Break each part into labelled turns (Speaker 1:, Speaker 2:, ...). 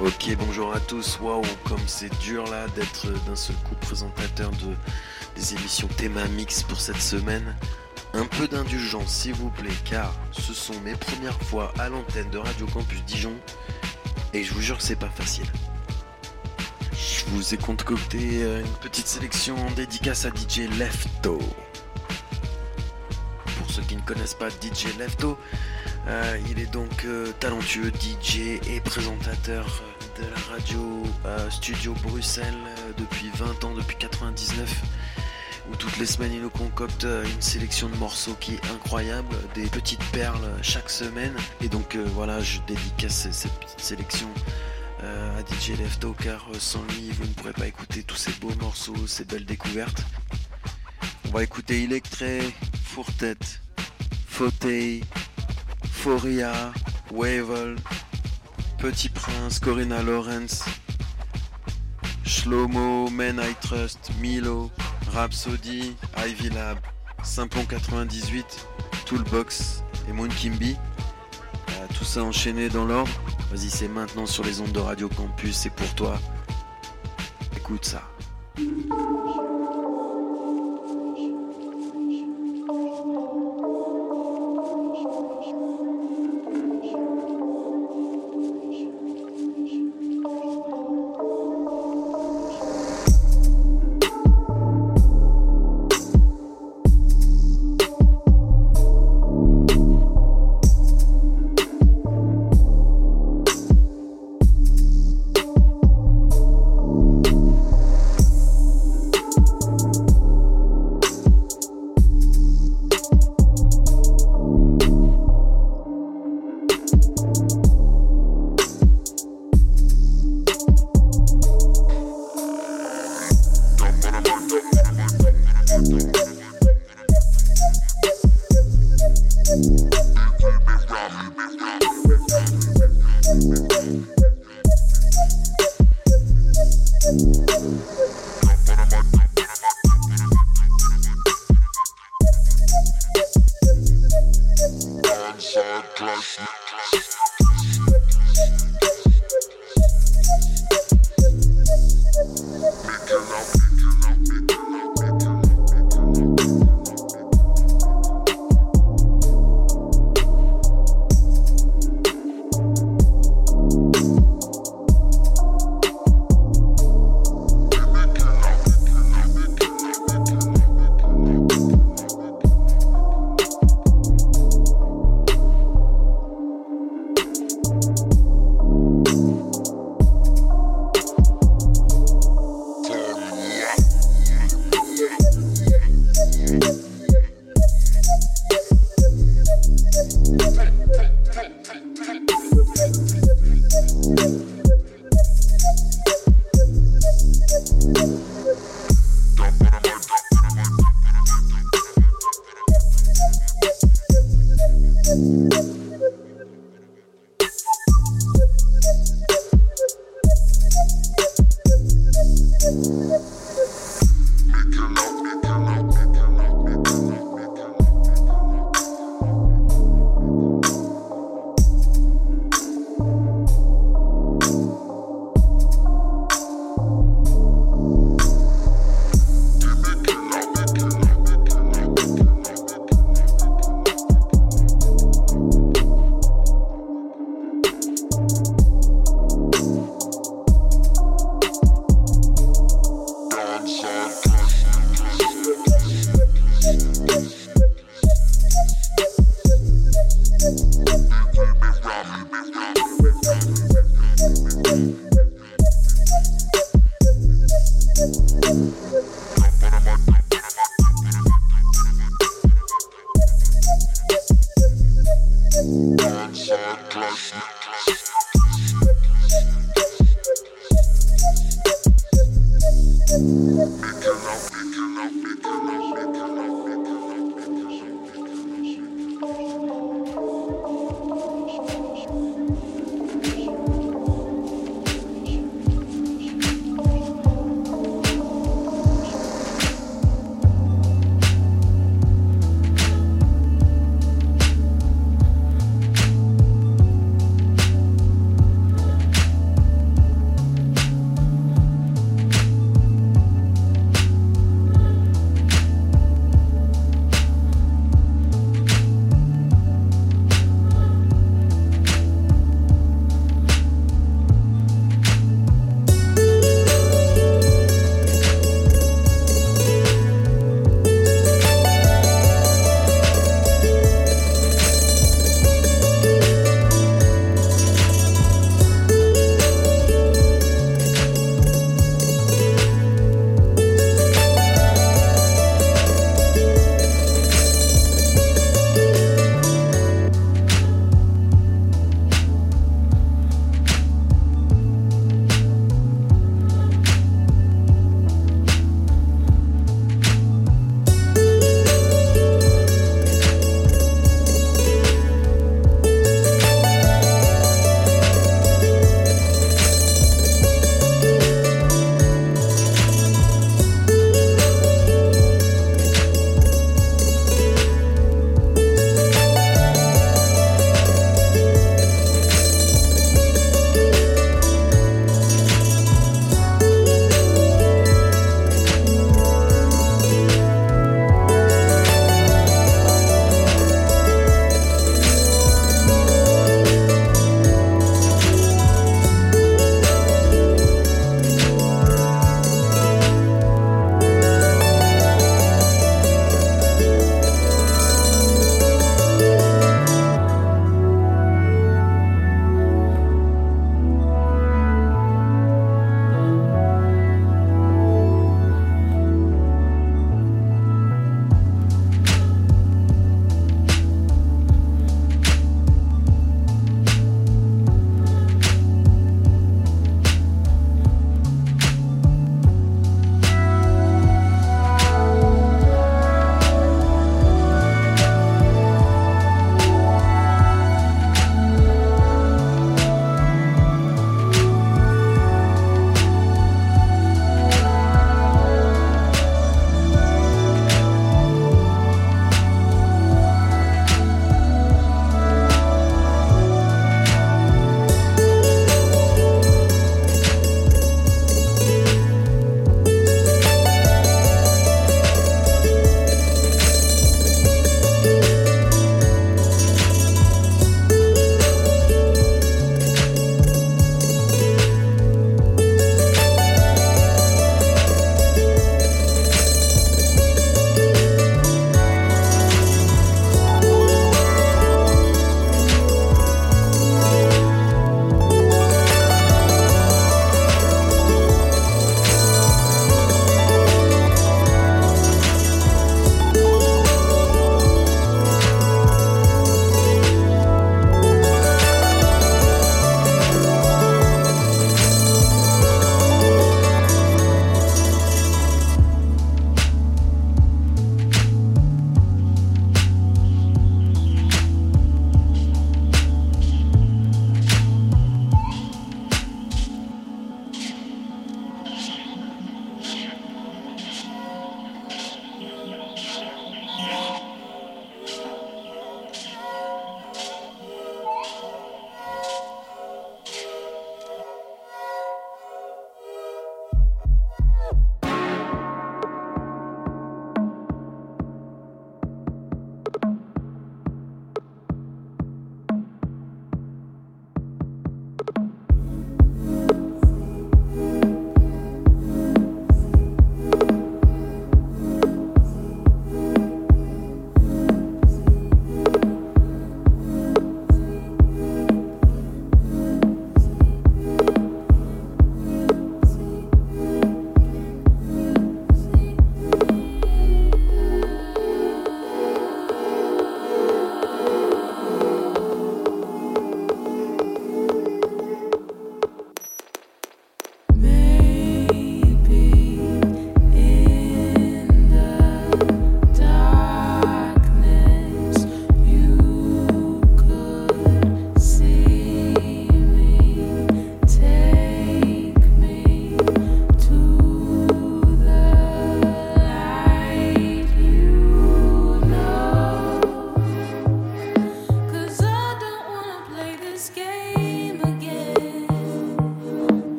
Speaker 1: Ok, bonjour à tous. Waouh, comme c'est dur là d'être d'un seul coup présentateur de des émissions Théma Mix pour cette semaine. Un peu d'indulgence s'il vous plaît, car ce sont mes premières fois à l'antenne de Radio Campus Dijon et je vous jure que c'est pas facile. Je vous ai concocté euh, une petite sélection en dédicace à DJ Lefto. Ceux qui ne connaissent pas DJ Lefto, euh, il est donc euh, talentueux DJ et présentateur de la radio euh, Studio Bruxelles euh, depuis 20 ans, depuis 99 où toutes les semaines il nous concocte euh, une sélection de morceaux qui est incroyable, des petites perles chaque semaine. Et donc euh, voilà, je dédicace cette- petite sélection euh, à DJ Lefto car euh, sans lui vous ne pourrez pas écouter tous ces beaux morceaux, ces belles découvertes. On va écouter Electré, Fourtet, Fauteuil, Foria, Wavel, Petit Prince, Corinna Lawrence, Shlomo, Men I Trust, Milo, Rhapsody, Ivy Lab, Simplon 98, Toolbox et Moon Kimby. Euh, tout ça enchaîné dans l'ordre. Vas-y, c'est maintenant sur les ondes de Radio Campus, c'est pour toi. Écoute ça.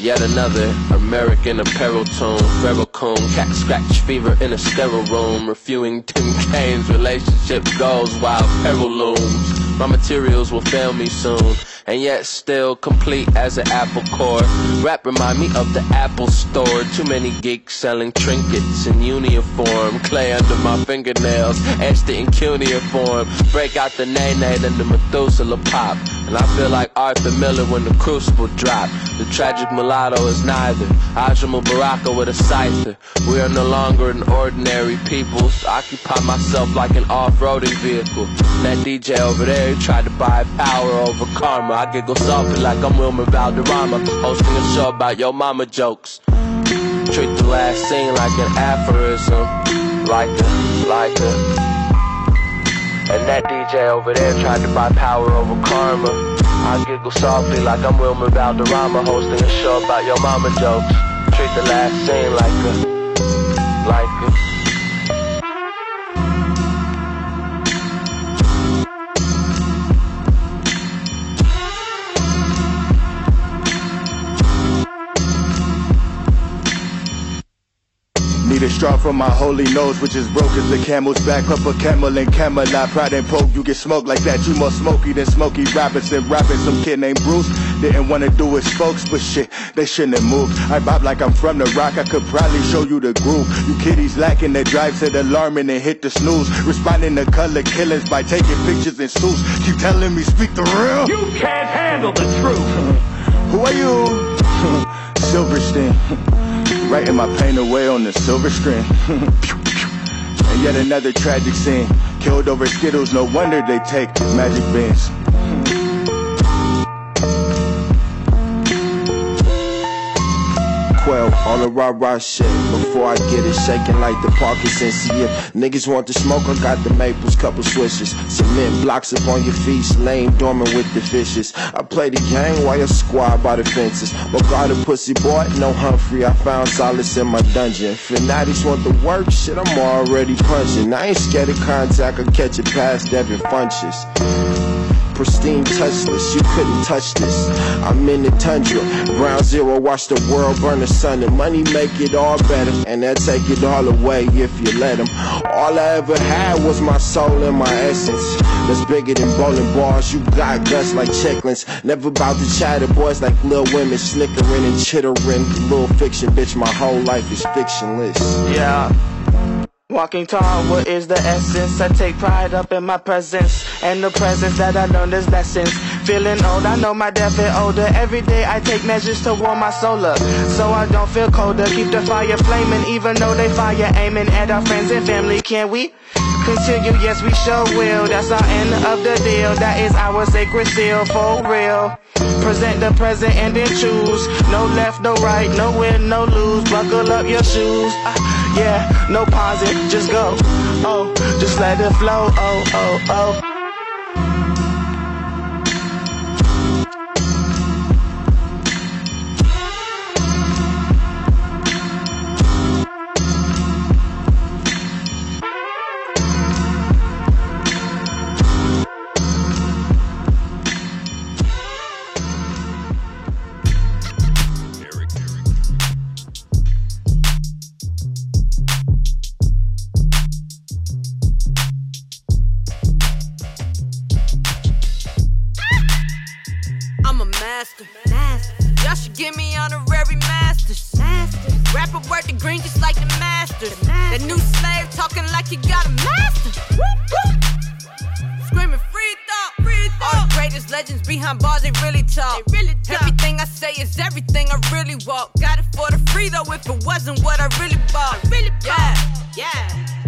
Speaker 2: Yet another American apparel tone, Ferrocone, cat scratch fever in a sterile room, reviewing Tim Kaine's relationship goals while peril looms. My materials will fail me soon and yet still complete as an apple core. Rap remind me of the Apple Store. Too many geeks selling trinkets in uniform. Clay under my fingernails, etched in cuneiform. Break out the nay nay, then the Methuselah pop. And I feel like Arthur Miller when the crucible dropped. The tragic mulatto is neither. Ajamu Baraka with a scyther. We are no longer an ordinary people. So occupy myself like an off-roading vehicle. That DJ over there tried to buy power over karma. I giggle softly like I'm Wilmer Valderrama, hosting a show about your mama jokes. Treat the last scene like an aphorism, like a, like a. And that DJ over there tried to buy power over karma. I giggle softly like I'm Wilmer Valderrama, hosting a show about your mama jokes. Treat the last scene like a, like a.
Speaker 3: straw from my holy nose, which is broke as the camel's back up a camel and Camelot. Pride and poke, you get smoked like that. You more smoky than Smokey Robinson. Rapping some kid named Bruce. Didn't wanna do his folks, but shit, they shouldn't have moved. I bop like I'm from the rock, I could probably show you the groove. You kiddies lacking the drive, set alarming and hit the snooze. Responding to color killings by taking pictures in suits. Keep telling me, speak the real. You can't handle the truth. Who are you? Silverstein. Writing my pain away on the silver screen. and yet another tragic scene. Killed over Skittles, no wonder they take magic beans.
Speaker 4: All rah rah shit before I get it shaking like the Parkinson's. See if niggas want the smoke, I got the maples, couple swishes. Cement blocks up on your feet, laying dormant with the fishes. I play the game while your squad by the fences. Bogart a pussy boy, no Humphrey. I found solace in my dungeon. Fanatics want the work, shit, I'm already punching. I ain't scared of contact, I catch it past Devin Funchess pristine, touchless. You couldn't touch this. I'm in the tundra. Ground zero, watch the world burn the sun. And money make it all better. And they'll take it all away if you let them. All I ever had was my soul and my essence. That's bigger than bowling balls. You got guts like chicklins. Never about to chatter boys like little women snickering and chittering. Little fiction, bitch. My whole life is fictionless.
Speaker 5: Yeah. Walking tall, what is the essence? I take pride up in my presence and the presence that I learned is lessons. Feeling old, I know my death is older. Every day I take measures to warm my soul up, so I don't feel colder. Keep the fire flaming, even though they fire aiming at our friends and family. Can we? continue, yes, we sure will. That's our end of the deal. That is our sacred seal for real. Present the present and then choose. No left, no right, no win, no lose. Buckle up your shoes. Uh, yeah, no pause just go. Oh, just let it flow. Oh, oh, oh.
Speaker 6: master. master. Y'all should give me honorary masters. Master. Rapper work the green just like the masters. The master. That new slave talking like you got a master. Woo, woo. Screaming free thought, free thought. All the greatest legends behind bars, they really talk. They really talk. Everything I say is everything I really walk. Got it for the free though, if it wasn't what I really bought. I really bought. Yeah, yeah.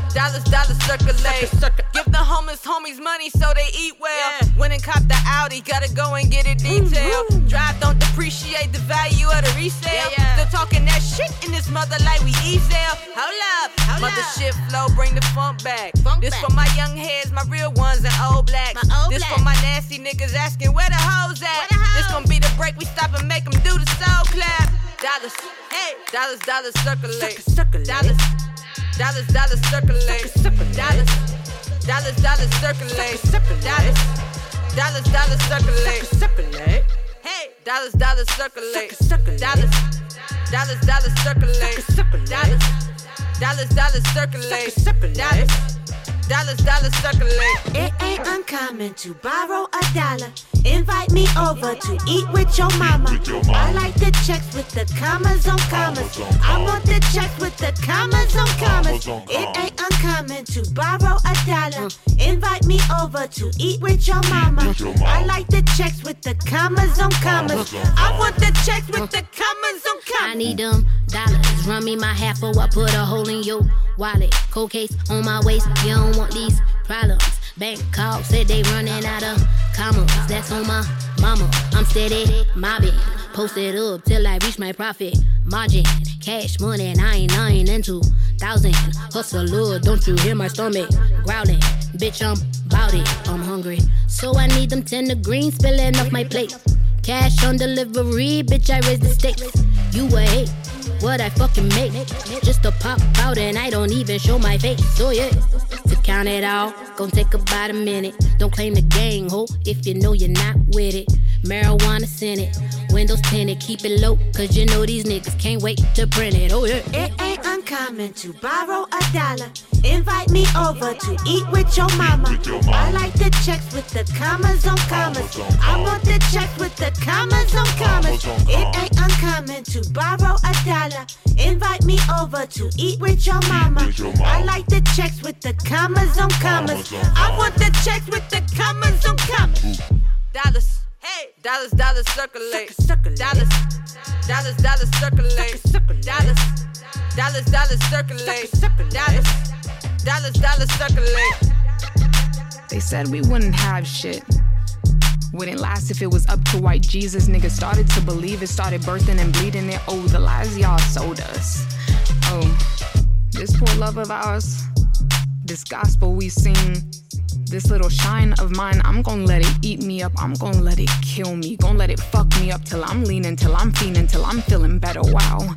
Speaker 6: dollars, dollars circulate. Sucker, sucker. Give the homeless homies money so they eat well. Yeah. When and cop the Audi, gotta go and get it detailed. Mm-hmm. Drive don't depreciate the value of the resale. Yeah, yeah. Still talking that shit in this mother like we E-Zell. Hold up, Hold mother up. shit flow, bring the funk back. Funk this back. for my young heads, my real ones and old blacks. Old this black. for my nasty niggas asking where the hoes at. The hoes? This gonna be the break we stop and make them do the soul clap. Dollars, hey, dollars, dollars circulate. Hey, dollars, circulate. dollars dollars circulate. Dollars, dollars, dollars circulate. Sippin' dollars, dollars, circulate. dollars dollars circulate. Sippin' dollars. Dollars, dollars circulate.
Speaker 7: It ain't uncommon to borrow a dollar. Invite me over to eat with your mama. I like the checks with the commas on commas. I want the checks with the commas on commas. It ain't uncommon to borrow a dollar. Invite me over to eat with your mama. I like the checks with the commas on commas. I want the checks with the commas on commas. I
Speaker 8: need them dollars. Run me my half or I put a hole in your wallet. Cold case on my waist. You don't want these problems. Bank call said they running out of commas. That's on my mama. I'm steady mobbing. Posted up till I reach my profit margin. Cash money, nine nine into thousand. Hustle, Lord, don't you hear my stomach growling? Bitch, I'm bout it. I'm hungry, so I need them tender greens spilling off my plate. Cash on delivery, bitch, I raise the stakes. You a hate what I fucking make. Just to pop out and I don't even show my face. So yeah, to count it all, gon' take about a minute. Don't claim the gang, ho, if you know you're not with it. Marijuana Senate, windows tinted, keep it low, cause you know these niggas can't wait to print it. Oh yeah.
Speaker 7: It ain't uncommon to borrow a dollar. Invite me over to eat with your mama. I like the checks with the commas on commas. I want the checks with the commas on commas. It ain't uncommon to borrow a dollar. Invite me over to eat with your mama. I like the checks with the commas on commas. I want the checks with the commas on commas.
Speaker 6: Dollars. Hey, dollars, dollars circulate.
Speaker 7: Dollars,
Speaker 6: dollars, dollars circulate. Dollars, dollars, dollars circulate. Dollars, dollars, dollars circulate.
Speaker 9: They said we wouldn't have shit. Wouldn't last if it was up to white Jesus. Niggas started to believe it, started birthing and bleeding it. Oh, the lies y'all sold us. Oh, this poor love of ours, this gospel we sing this little shine of mine, I'm gonna let it eat me up. I'm gonna let it kill me. Gonna let it fuck me up till I'm leaning, till I'm feeling, till I'm feeling better. Wow.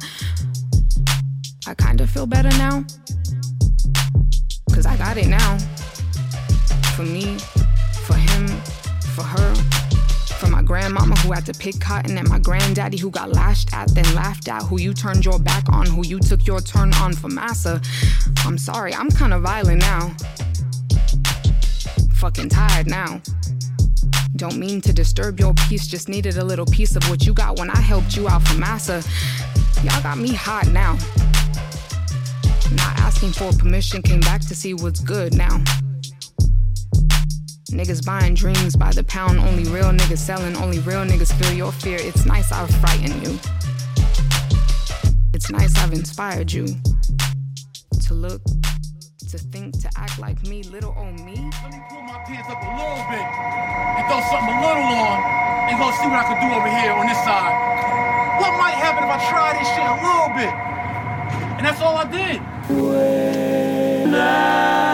Speaker 9: I kinda feel better now. Cause I got it now. For me, for him, for her. For my grandmama who had to pick cotton, and my granddaddy who got lashed at, then laughed at, who you turned your back on, who you took your turn on for massa. I'm sorry, I'm kinda violent now fucking tired now. Don't mean to disturb your peace, just needed a little piece of what you got when I helped you out for massa. Y'all got me hot now. Not asking for permission, came back to see what's good now. Niggas buying dreams by the pound, only real niggas selling, only real niggas feel your fear. It's nice I've frightened you. It's nice I've inspired you to look, to think, to act like me, little old me.
Speaker 10: Let me pull my pants up a little bit and throw something a little on and go see what I can do over here on this side. What might happen if I try this shit a little bit? And that's all I did. When I